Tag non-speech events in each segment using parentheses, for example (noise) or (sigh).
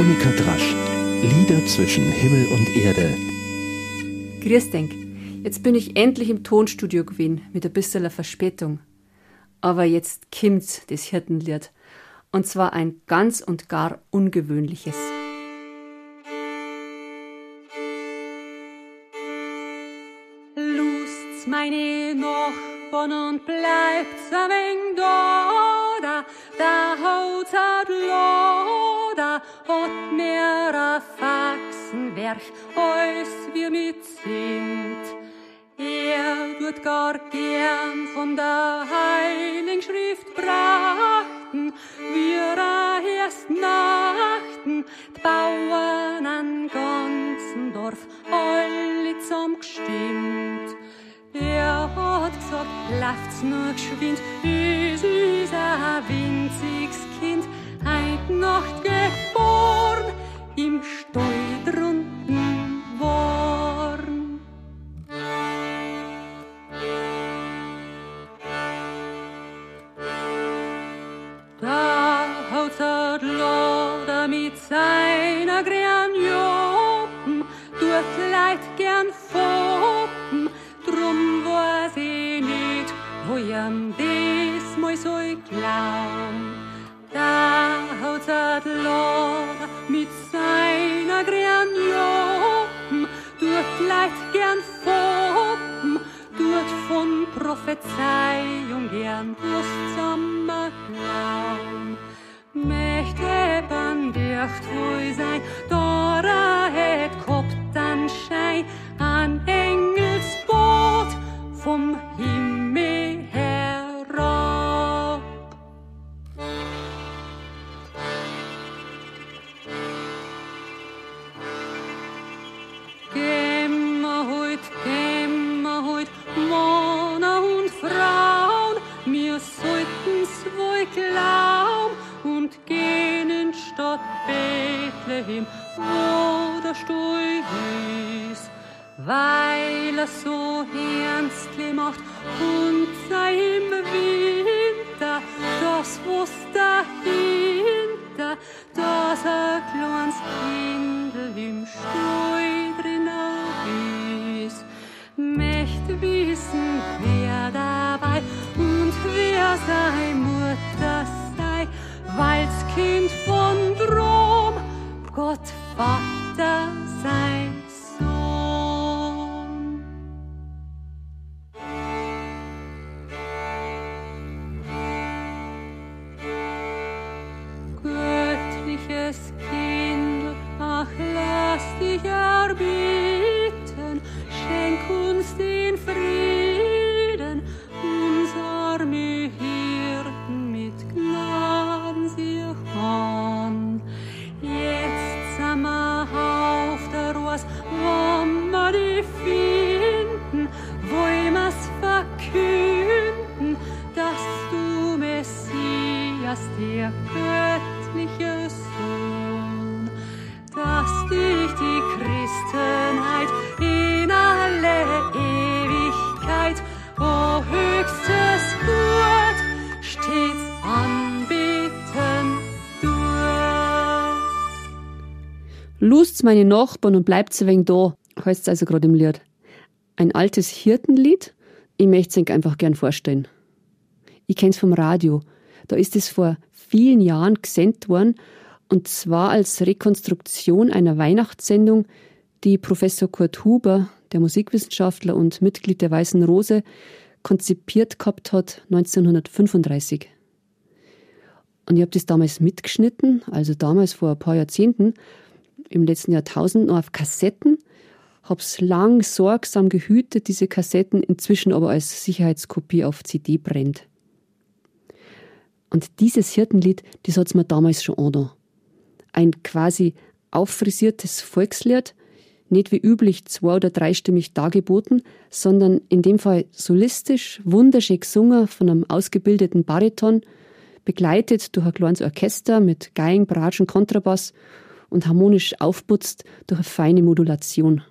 Monika Drasch. Lieder zwischen Himmel und Erde. Grüß denk. Jetzt bin ich endlich im Tonstudio gewesen, mit ein bisschen Verspätung. Aber jetzt kommt's, das Hirtenlied. Und zwar ein ganz und gar ungewöhnliches. Lust's meine Nachbarn und bleibt's ein wenig da Faxenwerk, als wir mit sind. Er tut gar gern von der Heiligen Schrift brachten, wir erst nachten, die Bauern an ganzen Dorf, alle zum gestimmt. Er hat gesagt, lauft's nur geschwind, es ist ein winziges Kind, heut Nacht geboren, im Stall foppen, drum weiß ich nicht, wo ihm das mal soll glaub. Da haut Loder mit seiner Granjopen, tut Leid gern foppen, tut von Prophezeiung gern Lust zum Glauben. Mächte bandiert wohl sein, Dora het vom was dahinter, dass ein kleines Kindl im Stuhl drinnen ist. Möchte wissen, wer dabei und wer sein Mutter sei, weil's Kind von Drom, Gott Vater sein Lust's meine Nachbarn und bleibt's ein wenig da, heißt's also gerade im Lied. Ein altes Hirtenlied, ich möcht's euch einfach gern vorstellen. Ich kenn's vom Radio. Da ist es vor vielen Jahren gesendet worden, und zwar als Rekonstruktion einer Weihnachtssendung, die Professor Kurt Huber, der Musikwissenschaftler und Mitglied der Weißen Rose, konzipiert gehabt hat 1935. Und ich habe das damals mitgeschnitten, also damals vor ein paar Jahrzehnten, im letzten Jahrtausend noch auf Kassetten, hab's lang sorgsam gehütet, diese Kassetten, inzwischen aber als Sicherheitskopie auf CD brennt. Und dieses Hirtenlied, das hat's mir damals schon angetan. Ein quasi auffrisiertes Volkslied, nicht wie üblich zwei- oder dreistimmig dargeboten, sondern in dem Fall solistisch, wunderschön gesungen von einem ausgebildeten Bariton, begleitet durch ein kleines Orchester mit Geigen, Bratschen, Kontrabass und harmonisch aufputzt durch eine feine Modulation.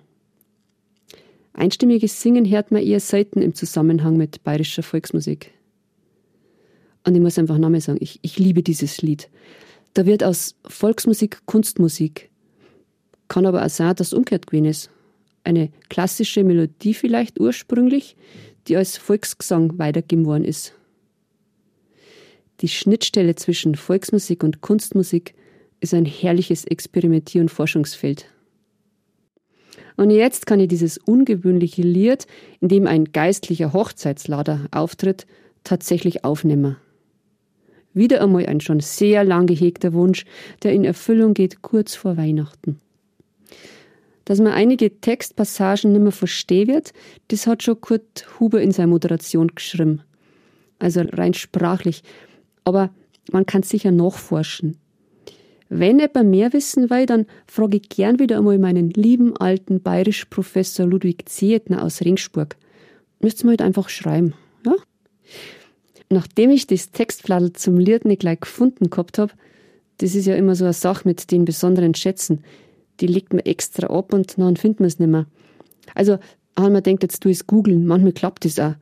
Einstimmiges Singen hört man eher selten im Zusammenhang mit bayerischer Volksmusik. Und ich muss einfach nochmal sagen, ich, ich liebe dieses Lied. Da wird aus Volksmusik Kunstmusik. Kann aber auch sein, dass umgekehrt gewesen ist. Eine klassische Melodie vielleicht ursprünglich, die als Volksgesang weitergegeben worden ist. Die Schnittstelle zwischen Volksmusik und Kunstmusik ist ein herrliches Experimentier- und Forschungsfeld. Und jetzt kann ich dieses ungewöhnliche Lied, in dem ein geistlicher Hochzeitslader auftritt, tatsächlich aufnehmen. Wieder einmal ein schon sehr lang gehegter Wunsch, der in Erfüllung geht kurz vor Weihnachten. Dass man einige Textpassagen nicht mehr verstehen wird, das hat schon Kurt Huber in seiner Moderation geschrieben. Also rein sprachlich. Aber man kann sicher nachforschen. Wenn jemand mehr wissen will, dann frage ich gern wieder einmal meinen lieben alten bayerisch Professor Ludwig Zietner aus Ringsburg. Müsst ihr mir halt einfach schreiben, ja? Nachdem ich das Textfladel zum Lied nicht gleich gefunden gehabt habe, das ist ja immer so eine Sache mit den besonderen Schätzen, die legt man extra ab und dann findet man es nicht mehr. Also, haben wir denkt, jetzt tu es googeln, manchmal klappt das auch.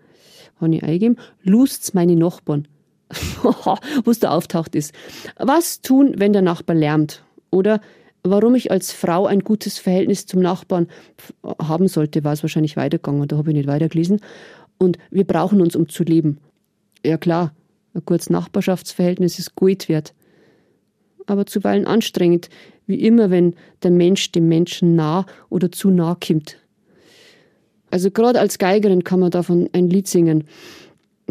Habe ich eingegeben, lust's meine Nachbarn. (laughs) was da auftaucht ist. Was tun, wenn der Nachbar lärmt? Oder warum ich als Frau ein gutes Verhältnis zum Nachbarn haben sollte, war es wahrscheinlich weitergegangen, da habe ich nicht weitergelesen. Und wir brauchen uns, um zu leben. Ja klar, ein kurzes Nachbarschaftsverhältnis ist gut wert. Aber zuweilen anstrengend, wie immer, wenn der Mensch dem Menschen nah oder zu nah kommt. Also gerade als Geigerin kann man davon ein Lied singen.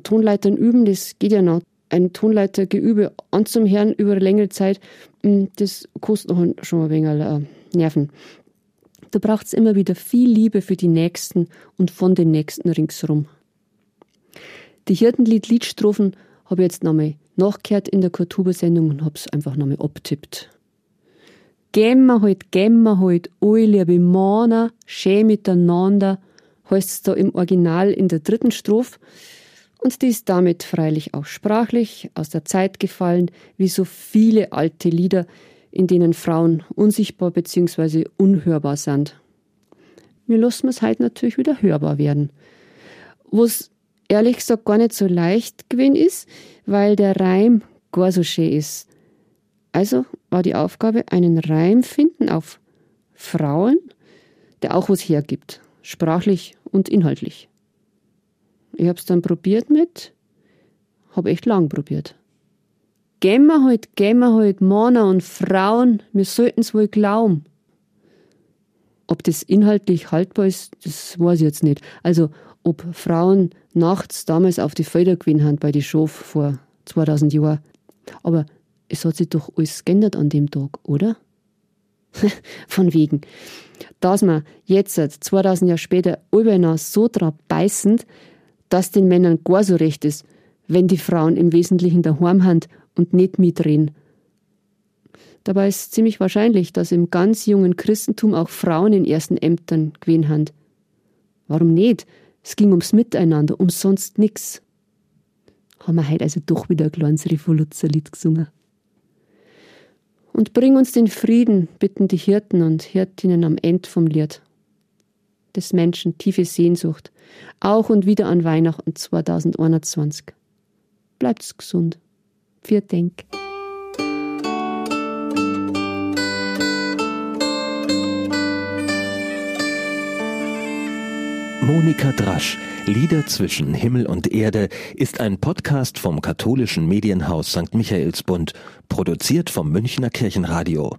Tonleitern üben, das geht ja noch. Ein Tonleitergeübe anzuhören über eine längere Zeit, hm, das kostet noch schon ein wenig äh, Nerven. Da braucht es immer wieder viel Liebe für die Nächsten und von den Nächsten ringsherum. Die Hirtenlied-Liedstrophen habe ich jetzt nochmal nachgehört in der Kultursendung und habe es einfach nochmal abtippt. Gehen wir halt, gehen wir halt, alle liebe Männer, schön miteinander, heißt es da im Original in der dritten Strophe. Und die ist damit freilich auch sprachlich aus der Zeit gefallen, wie so viele alte Lieder, in denen Frauen unsichtbar bzw. unhörbar sind. Wir lassen es halt natürlich wieder hörbar werden. Wo es ehrlich gesagt gar nicht so leicht gewesen ist, weil der Reim gar so schön ist. Also war die Aufgabe, einen Reim finden auf Frauen, der auch was hergibt, sprachlich und inhaltlich. Ich hab's dann probiert mit, hab echt lang probiert. Gehen wir halt, gehen wir halt, Männer und Frauen, wir sollten's wohl glauben. Ob das inhaltlich haltbar ist, das weiß ich jetzt nicht. Also, ob Frauen nachts damals auf die Felder gewinnen haben bei die Schof vor 2000 Jahren. Aber es hat sich doch alles geändert an dem Tag, oder? (laughs) Von wegen. Dass man jetzt, 2000 Jahre später, überall so drauf beißend, dass den Männern gar so recht ist, wenn die Frauen im Wesentlichen daheim sind und nicht mitreden. Dabei ist ziemlich wahrscheinlich, dass im ganz jungen Christentum auch Frauen in ersten Ämtern gewesen haben. Warum nicht? Es ging ums Miteinander, um sonst nix. Haben wir heute also doch wieder ein kleines Revoluzerlied gesungen. Und bring uns den Frieden, bitten die Hirten und Hirtinnen am Ende vom Lied. Des Menschen tiefe Sehnsucht, auch und wieder an Weihnachten 2021. Bleibt's gesund. Vier Denk. Monika Drasch, Lieder zwischen Himmel und Erde, ist ein Podcast vom katholischen Medienhaus St. Michaelsbund, produziert vom Münchner Kirchenradio.